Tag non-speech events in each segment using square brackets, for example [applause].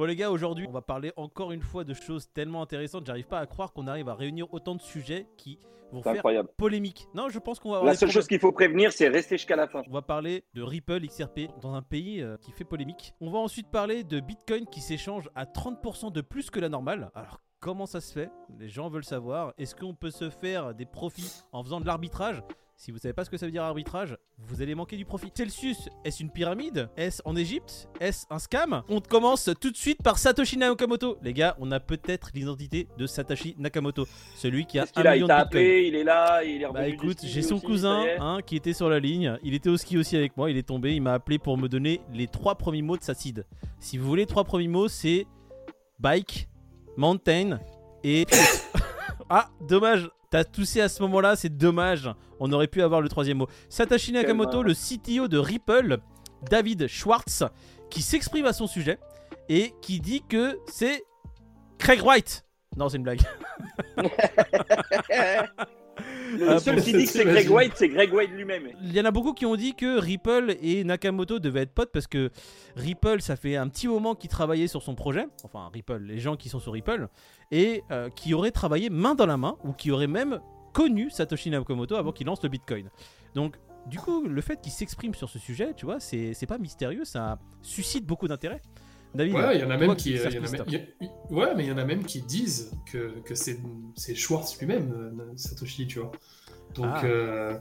Bon les gars, aujourd'hui, on va parler encore une fois de choses tellement intéressantes. J'arrive pas à croire qu'on arrive à réunir autant de sujets qui vont faire incroyable. polémique. Non, je pense qu'on va avoir La seule problèmes. chose qu'il faut prévenir, c'est rester jusqu'à la fin. On va parler de Ripple XRP dans un pays euh, qui fait polémique. On va ensuite parler de Bitcoin qui s'échange à 30% de plus que la normale. Alors comment ça se fait? Les gens veulent savoir. Est-ce qu'on peut se faire des profits en faisant de l'arbitrage? Si vous savez pas ce que ça veut dire arbitrage, vous allez manquer du profit. Celsius, est-ce une pyramide? Est-ce en Égypte? Est-ce un scam? On commence tout de suite par Satoshi Nakamoto. Les gars, on a peut-être l'identité de Satoshi Nakamoto, celui qui a un a million Il de t'a bitcoins. appelé, il est là, il est revenu Bah écoute, j'ai son aussi, cousin hein, qui était sur la ligne. Il était au ski aussi avec moi. Il est tombé. Il m'a appelé pour me donner les trois premiers mots de sa seed. Si vous voulez, les trois premiers mots, c'est bike, mountain et. [coughs] ah, dommage. T'as toussé à ce moment-là, c'est dommage. On aurait pu avoir le troisième mot. Satoshi Nakamoto, le CTO de Ripple, David Schwartz, qui s'exprime à son sujet et qui dit que c'est Craig White. Non, c'est une blague. [laughs] [laughs] Le Ah, seul qui dit que c'est Greg. White, c'est Greg White lui-même. Il y en a beaucoup qui ont dit que Ripple et Nakamoto devaient être potes parce que Ripple, ça fait un petit moment qu'ils travaillaient sur son projet, enfin Ripple, les gens qui sont sur Ripple, et euh, qui auraient travaillé main dans la main ou qui auraient même connu Satoshi Nakamoto avant qu'il lance le Bitcoin. Donc, du coup, le fait qu'il s'exprime sur ce sujet, tu vois, c'est c'est pas mystérieux, ça suscite beaucoup d'intérêt. David, Ouais, il y en a même qui y en a y a- ouais, mais il y en a même qui disent que, que c'est Schwartz lui-même, euh, Satoshi, tu vois. Donc, Ah. euh,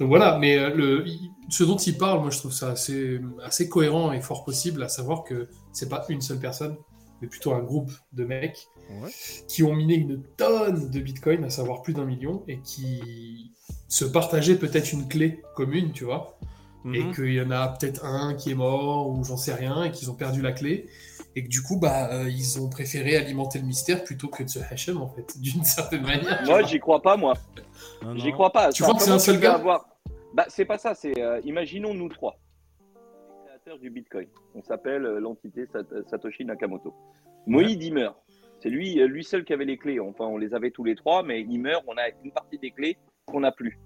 donc voilà, mais euh, le, ce dont il parle, moi je trouve ça assez, assez cohérent et fort possible, à savoir que c'est pas une seule personne, mais plutôt un groupe de mecs Ouais. qui ont miné une tonne de Bitcoin, à savoir plus d'un million, et qui se partageaient peut-être une clé commune, tu vois et Mhm. qu'il y en a peut-être un qui est mort ou j'en sais rien et qu'ils ont perdu la clé et que du coup bah euh, ils ont préféré alimenter le mystère plutôt que de se hashem en fait [laughs] d'une certaine manière. Moi, j'y crois pas, moi. J'y crois pas. Tu Ça, crois que c'est un seul gars avoir- Bah, c'est pas ça. C'est euh, imaginons nous trois, les créateurs du Bitcoin. On s'appelle euh, l'entité Sat- Satoshi Nakamoto. Moïd il meurt. C'est lui, lui seul qui avait les clés. Enfin, on les avait tous les trois, mais il meurt. On a une partie des clés qu'on n'a plus.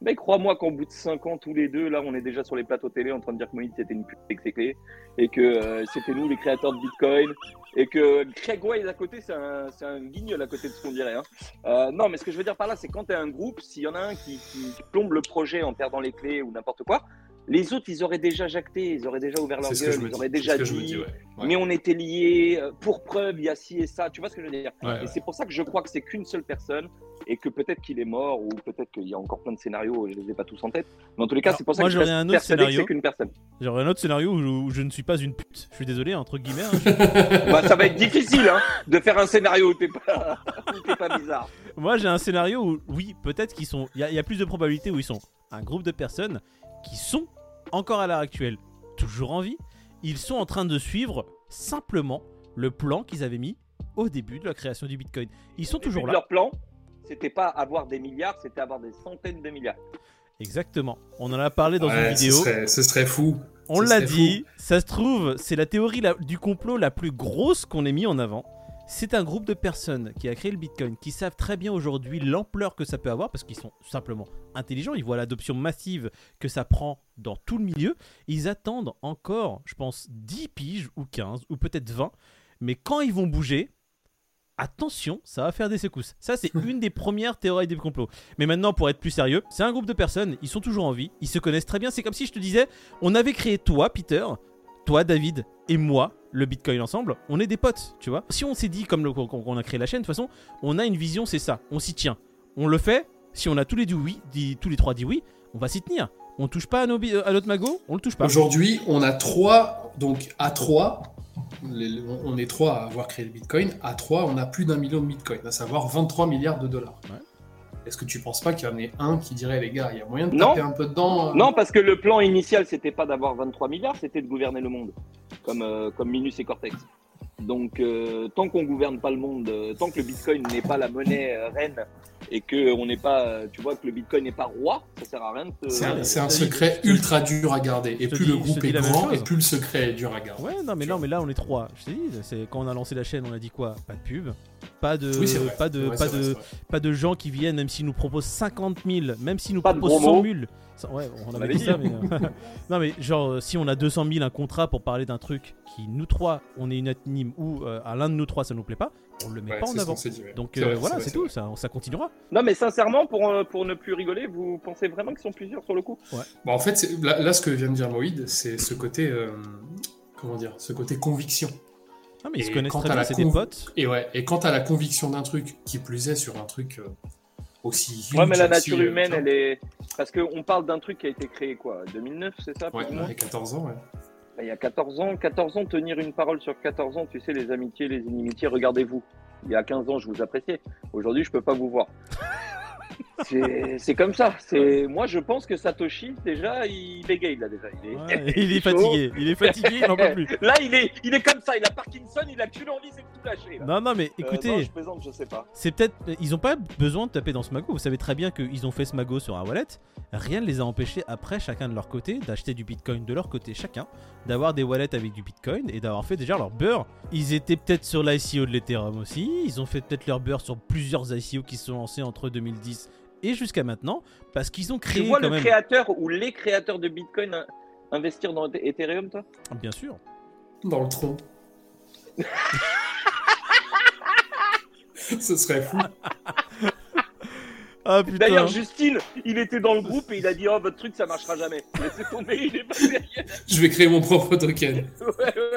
Mais crois-moi qu'en bout de 5 ans, tous les deux, là, on est déjà sur les plateaux télé en train de dire que Moïd c'était une pute avec ses clés et que euh, c'était nous les créateurs de Bitcoin et que Craig White à côté, c'est un, un guignol à côté de ce qu'on dirait. hein. Euh, non, mais ce que je veux dire par là, c'est quand tu es un groupe, s'il y en a un qui, qui plombe le projet en perdant les clés ou n'importe quoi, les autres, ils auraient déjà jacté, ils auraient déjà ouvert leur gueule, ils auraient déjà dit, dis, ouais. Ouais. mais on était liés, euh, pour preuve, il y a ci et ça, tu vois ce que je veux dire Ouais, Et c'est pour ça que je crois que c'est qu'une seule personne et que peut-être qu'il est mort ou peut-être qu'il y a encore plein de scénarios, je les ai pas tous en tête. Mais en tous les cas, c'est pour ça moi, que je un autre scénario. qu'une personne. J'aurais un autre scénario où je, où je ne suis pas une pute. Je suis désolé, entre guillemets. hein. [laughs] bah, ça va être difficile hein, de faire un scénario où t'es pas, pas bizarre. Moi, j'ai un scénario où, oui, peut-être qu'ils sont. Il y, a- y a plus de probabilités où ils sont un groupe de personnes qui sont encore à l'heure actuelle toujours en vie. Ils sont en train de suivre simplement le plan qu'ils avaient mis au début de la création du Bitcoin. Ils sont toujours là. Leur plan, c'était pas avoir des milliards, c'était avoir des centaines de milliards. Exactement. On en a parlé dans Ouais, une ce vidéo. serait, ce serait fou. On l'a dit. Ça se trouve, c'est la théorie la- du complot la plus grosse qu'on ait mis en avant. C'est un groupe de personnes qui a créé le Bitcoin, qui savent très bien aujourd'hui l'ampleur que ça peut avoir, parce qu'ils sont simplement intelligents, ils voient l'adoption massive que ça prend dans tout le milieu. Ils attendent encore, je pense, 10 piges ou 15 ou peut-être 20, mais quand ils vont bouger, attention, ça va faire des secousses. Ça, c'est [laughs] une des premières théories des complots. Mais maintenant, pour être plus sérieux, c'est un groupe de personnes, ils sont toujours en vie, ils se connaissent très bien. C'est comme si je te disais, on avait créé toi, Peter, toi, David, et moi, le Bitcoin ensemble, on est des potes, tu vois. Si on s'est dit, comme qu'on a créé la chaîne, de toute façon, on a une vision, c'est ça, on s'y tient. On le fait, si on a tous les, dit oui, dit, tous les trois dit oui, on va s'y tenir. On touche pas à, bi- à notre magot, on le touche pas. Aujourd'hui, on a trois, donc à trois, les- on est trois à avoir créé le Bitcoin. À trois, on a plus d'un million de Bitcoin, à savoir 23 milliards de dollars. Ouais. Est-ce que tu penses pas qu'il y en ait un qui dirait, les gars, il y a moyen de Non. taper un peu dedans euh Non, parce que le plan initial, c'était pas d'avoir 23 milliards, c'était de gouverner le monde, comme, euh, comme Minus et Cortex. Donc, euh, tant qu'on gouverne pas le monde, euh, tant que le Bitcoin n'est pas la monnaie euh, reine et que on n'est pas, euh, tu vois, que le Bitcoin n'est pas roi, ça sert à rien de. te- C'est un, c'est un je te dis- secret te- ultra dur à garder. Et te plus dis- le te groupe dis est grand, et plus le secret est dur à garder. Ouais, non, mais non, mais là on est trois. Je t'ai dit, c'est quand on a lancé la chaîne, on a dit quoi? Pas de pub, Pas de, Oui, c'est vrai. pas de, Ouais, pas c'est vrai, de, c'est vrai. pas de gens qui viennent, même s'ils nous proposent 50 000, même s'ils nous Pas proposent gros 100 mots. 000. Ça- Ouais, on avait dit ça, mais. euh, [laughs] non, mais genre, euh, si on a 200 000 un contrat pour parler d'un truc qui, nous trois, on est unanime ou euh, à l'un de nous trois ça nous plaît pas, on le met Ouais, pas en avant. dit, ouais. Donc euh, vrai, voilà, c'est tout, ça, ça continuera. Non, mais sincèrement, pour, euh, pour ne plus rigoler, vous pensez vraiment qu'ils sont plusieurs sur le coup? Bah, en fait, là, là, ce que vient de dire Moïd, c'est ce côté, euh, comment dire, ce côté conviction. Non, mais ils se Et connaissent quant très bien, la c'est des potes. Et ouais, et quant à la conviction d'un truc, qui plus est sur un truc euh, aussi. Ouais, mais la huge, nature aussi, humaine, elle est. Parce qu'on parle d'un truc qui a été créé quoi 2009, c'est ça Ouais, ouais, 14 ans, ouais. Bah, Il y a 14 ans, 14 ans, tenir une parole sur 14 ans, tu sais, les amitiés, les inimitiés, regardez-vous. Il y a 15 ans, je vous appréciais. Aujourd'hui, je peux pas vous voir. C'est comme ça. C'est Moi, je pense que Satoshi, déjà, il bégaye là déjà. Il est, Ouais, [laughs] il est chaud. fatigué, il est fatigué, il en peut plus. Là, il est, il est comme ça. Il a Parkinson, il a qu'une envie, c'est tout lâcher. là. Non, non, mais Euh, écoutez, non, je plaisante, je sais pas. c'est peut-être. Ils ont pas besoin de taper dans ce magot. Vous savez très bien qu'ils ont fait ce magot sur un wallet. Rien ne les a empêchés, après, chacun de leur côté, d'acheter du bitcoin de leur côté, chacun, d'avoir des wallets avec du bitcoin et d'avoir fait déjà leur beurre. Ils étaient peut-être sur l'ICO de l'Ethereum aussi. Ils ont fait peut-être leur beurre sur plusieurs ICO qui se sont lancés entre 2010 et jusqu'à maintenant. Parce qu'ils ont Tu créé vois quand le même. créateur ou les créateurs de Bitcoin in- investir dans Ethereum, toi? Bien sûr. Dans le tronc. [laughs] Ce serait fou. [laughs] Ah putain. D'ailleurs, Justine, il était dans le groupe et il a dit Oh, votre truc, ça marchera jamais. Laissez tomber, il est pas derrière. Je vais créer mon propre token. [laughs] Ouais, ouais,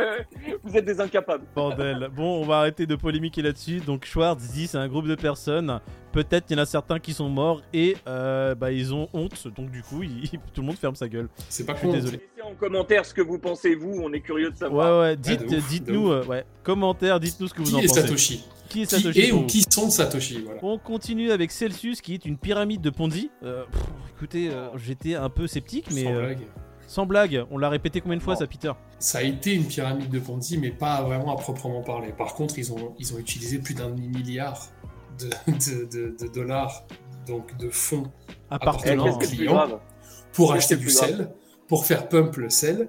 ouais. Vous êtes des incapables. Bordel. Bon, on va arrêter de polémiquer là-dessus. Donc Schwartz dit c'est un groupe de personnes. Peut-être qu'il y en a certains qui sont morts et euh, bah, ils ont honte. Donc du coup, il- [laughs] tout le monde ferme sa gueule. C'est pas Je suis con. désolé. En commentaire ce que vous pensez, vous. On est curieux de savoir. ouais. Dites, ouf, dites-nous, euh, ouais. Commentaires, dites-nous ce que vous Qui en est pensez. Satoshi Qui est Qui Satoshi est pour ou qui sont Satoshi voilà. On continue avec Celsius qui est une pyramide de Ponzi. Euh, pff, écoutez, euh, j'étais un peu sceptique, mais Sans euh, blague. sans blague, on l'a répété combien de fois Non. ça, Peter? Ça a été une pyramide de Ponzi, mais pas vraiment à proprement parler. Par contre, ils ont, ils ont utilisé plus d'un milliard de, de, de- de dollars, donc de fonds, Eh, Appartenant. Qu'est-ce qui est plus client. grave? pour acheter qui est du grave? sel, pour faire pump le sel.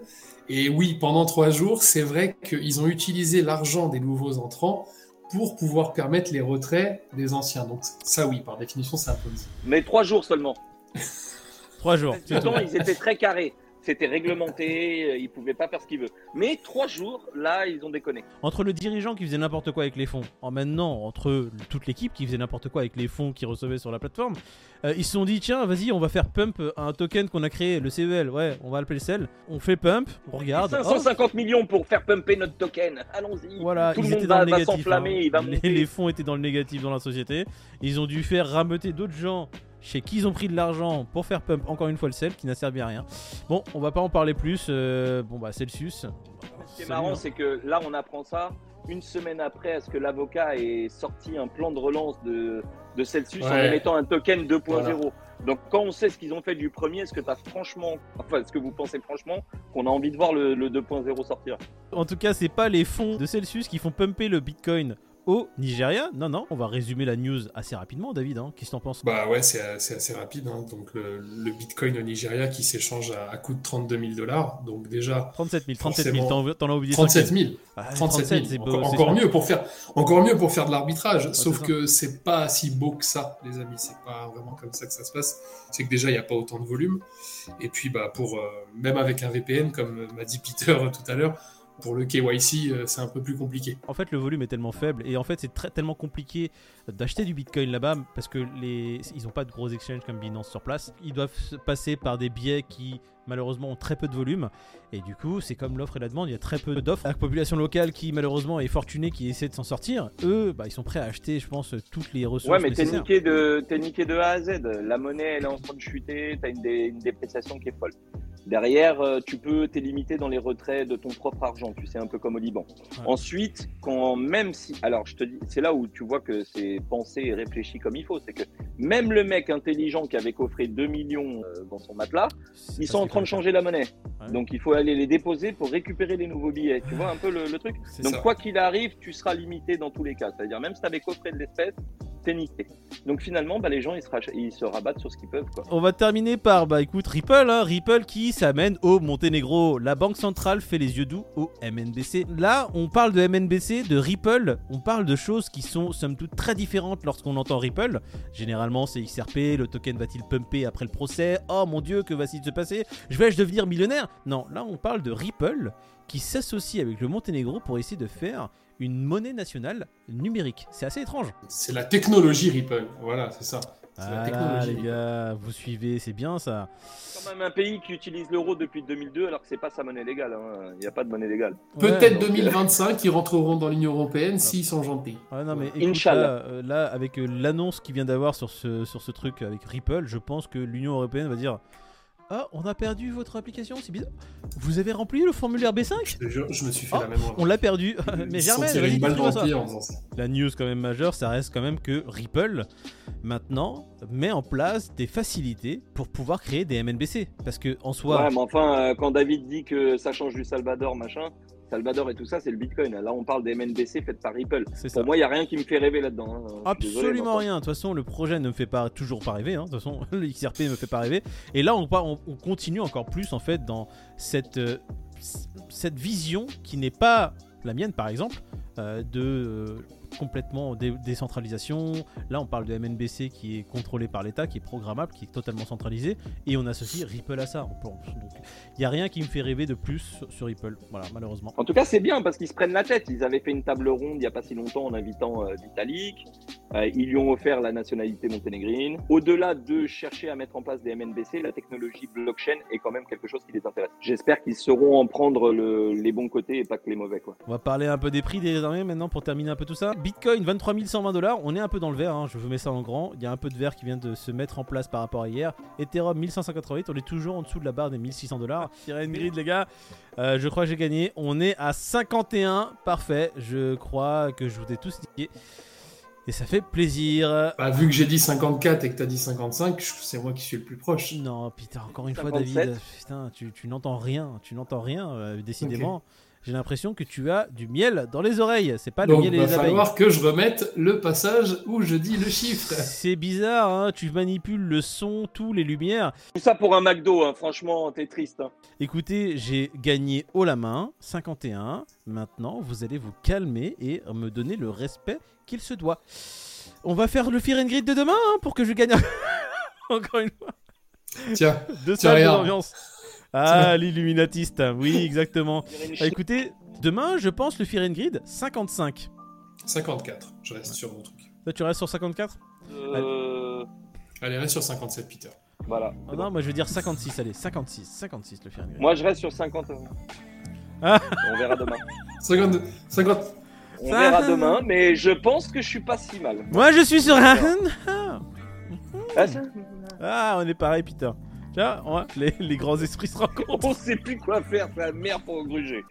Et oui, pendant trois jours, c'est vrai qu'ils ont utilisé l'argent des nouveaux entrants pour pouvoir permettre les retraits des anciens. Donc ça, oui, par définition, c'est un Ponzi. Mais trois jours seulement. Trois jours. Pourtant, ils étaient très carrés. C'était réglementé, euh, ils pouvaient pas faire ce qu'ils veulent. Mais trois jours, là, ils ont déconné. Entre le dirigeant qui faisait n'importe quoi avec les fonds, en maintenant entre toute l'équipe qui faisait n'importe quoi avec les fonds qu'ils recevaient sur la plateforme, euh, ils se sont dit tiens vas-y on va faire pump un token qu'on a créé, le CEL, ouais on va l'appeler CEL, on fait pump, on regarde, oh, 550 millions pour faire pumper notre token. Allons-y. voilà, Tout ils le monde étaient va, dans le négatif. hein. il va les, les fonds étaient dans le négatif dans la société. Ils ont dû faire rameuter d'autres gens chez qui ils ont pris de l'argent pour faire pump encore une fois le CEL qui n'a servi à rien. Bon, on va pas en parler plus. euh, bon bah Celsius. Ce qui est marrant, hein. c'est que là, on apprend ça une semaine après à ce que l'avocat ait sorti un plan de relance de, de Celsius en émettant un token 2.0. Voilà. Donc, quand on sait ce qu'ils ont fait du premier, est-ce que tu as franchement, enfin, est-ce que vous pensez franchement qu'on a envie de voir le, le 2.0 sortir? En tout cas, c'est pas les fonds de Celsius qui font pumper le Bitcoin au Nigeria. Non, non, on va résumer la news assez rapidement, David. hein. Qu'est-ce que t'en penses Bah ouais, c'est c'est assez rapide. hein. Donc le, le Bitcoin au Nigeria qui s'échange à, à coût de 32 000 dollars. Donc déjà 37 000, 37 000, Forcément. t'en t'en as oublié 37 cinq 000. Ah, 37 000. c'est beau, encore encore mieux pour faire, encore mieux pour faire de l'arbitrage. Sauf que c'est pas si beau que ça, les amis. C'est pas vraiment comme ça que ça se passe. C'est que déjà il n'y a pas autant de volume. Et puis bah pour euh, même avec un VPN, comme m'a dit Peter [laughs] tout à l'heure, pour le KYC, euh, c'est un peu plus compliqué. En fait, le volume est tellement faible et en fait, c'est très, tellement compliqué d'acheter du Bitcoin là-bas parce que les, ils n'ont pas de gros exchanges comme Binance sur place. Ils doivent se passer par des biais qui malheureusement ont très peu de volume et du coup, c'est comme l'offre et la demande. Il y a très peu d'offres. La population locale qui malheureusement est fortunée, qui essaie de s'en sortir, eux, bah, ils sont prêts à acheter, je pense, toutes les ressources Ouais, mais t'es niqué, de, t'es niqué de A à Z. La monnaie, elle est en train de chuter, t'as une, dé- une dépréciation qui est folle. Derrière, euh, tu peux t'es limité dans les retraits de ton propre argent, tu sais, un peu comme au Liban. Ouais. Ensuite, quand même si. Alors, je te dis, c'est là où tu vois que c'est pensé et réfléchi comme il faut. C'est que même le mec intelligent qui avait coffré 2 millions euh, dans son matelas, ils sont en train de changer la monnaie. Ouais. Donc, il faut aller les déposer pour récupérer les nouveaux billets. Tu vois un peu le, le truc Donc, ça. quoi qu'il arrive, tu seras limité dans tous les cas. C'est-à-dire, même si tu avais coffré de l'espèce, Donc finalement, bah, les gens ils se, rabattent sur ce qu'ils peuvent. On va terminer par, bah écoute, Ripple, hein, Ripple qui s'amène au Monténégro. La Banque Centrale fait les yeux doux au MNBC. Là, on parle de MNBC, de Ripple, on parle de choses qui sont somme toute très différentes lorsqu'on entend Ripple. Généralement, c'est XRP, le token va-t-il pumper après le procès? Oh mon dieu, que va-t-il se passer? Je vais-je devenir millionnaire? Non, là on parle de Ripple qui s'associe avec le Monténégro pour essayer de faire une monnaie nationale numérique. C'est assez étrange. C'est la technologie Ripple. Voilà, c'est ça. C'est la Ah là, technologie. les gars, vous suivez, c'est bien ça. C'est quand même un pays qui utilise l'euro depuis 2002 alors que c'est pas sa monnaie légale. hein. Il n'y a pas de monnaie légale. Peut-être donc, 2025, ils rentreront dans l'Union Européenne s'ils sont gentils. Ouais, non, mais écoute, Inch'Allah. là, euh, là, avec euh, l'annonce qui vient d'avoir sur ce, sur ce truc avec Ripple, je pense que l'Union Européenne va dire Ah, on a perdu votre application, c'est bizarre. Vous avez rempli le formulaire B5 Je te jure, je me suis fait Oh, la même On l'a perdu. [laughs] mais Germaine, une balle dans ça. La news quand même majeure, ça reste quand même que Ripple, maintenant, met en place des facilités pour pouvoir créer des MNBC. Parce que en soi, Ouais, mais enfin, euh, quand David dit que ça change du Salvador, machin, Salvador et tout ça, c'est le Bitcoin. Là, on parle des MNBC faites par Ripple. ça. Pour moi, il n'y a rien qui me fait rêver là-dedans. hein. Désolé, Absolument rien. De toute façon, le projet ne me fait pas toujours pas rêver. hein. De toute façon, [laughs] le XRP ne me fait pas rêver. Et là, on, part- on, on continue encore plus en fait dans cette euh, cette vision qui n'est pas la mienne, par exemple, euh, de euh, complètement dé- décentralisation. Là, on parle de MNBC qui est contrôlé par l'État, qui est programmable, qui est totalement centralisé, et on associe Ripple à ça. Il y a rien qui me fait rêver de plus sur, sur Ripple. Voilà, malheureusement. En tout cas, c'est bien parce qu'ils se prennent la tête. Ils avaient fait une table ronde il n'y a pas si longtemps en invitant euh, Vitalik. Euh, ils lui ont offert la nationalité monténégrine. Au-delà de chercher à mettre en place des MNBC, la technologie blockchain est quand même quelque chose qui les intéresse. J'espère qu'ils sauront en prendre le- les bons côtés et pas que les mauvais. Quoi. On va parler un peu des prix désormais maintenant pour terminer un peu tout ça. Bitcoin 23 120 dollars, on est un peu dans le vert, hein, je vous mets ça en grand. Il y a un peu de vert qui vient de se mettre en place par rapport à hier. Ethereum 1588, on est toujours en dessous de la barre des 1600 dollars. [laughs] Grid les gars, Euh, je crois que j'ai gagné. On est à 51, parfait. Je crois que je vous ai tous niqué. Et ça fait plaisir. Bah, vu que j'ai dit 54 et que t'as dit 55, je- c'est moi qui suis le plus proche. Non, putain, encore une fois, 57. David, putain, tu, tu n'entends rien, tu n'entends rien, euh, décidément. J'ai l'impression que tu as du miel dans les oreilles. C'est pas le Donc, miel et il va les abeilles. falloir que je remette le passage où je dis le chiffre. [laughs] C'est bizarre, hein, tu manipules le son, tous les lumières. Tout ça pour un McDo, hein. franchement, t'es triste. hein. Écoutez, j'ai gagné haut la main, 51. Maintenant, vous allez vous calmer et me donner le respect qu'il se doit. On va faire le Fear and Grid de demain hein, pour que je gagne [laughs] encore une fois Tiens, deux Tiens, salles de regarde. l'ambiance. Ah, l'illuminatiste, oui, [laughs] exactement. Ah, chi- écoutez, demain, je pense le Fear and Grid 55. 54. Je reste sur mon truc. Toi, tu restes sur 54 Euh, Allez, reste sur 57, Peter. Voilà. Ah Non, moi je veux dire 56, allez, 56, 56 le Fear and Grid. Moi, je reste sur 50 euros. Ah. On verra demain. 50, 50. On Ça- verra demain, mais je pense que je suis pas si mal. Moi je suis sur un... Ah, ça- Ah, on est pareil, Peter. Va- les, les grands esprits se rencontrent. On sait plus quoi faire, c'est la merde pour gruger.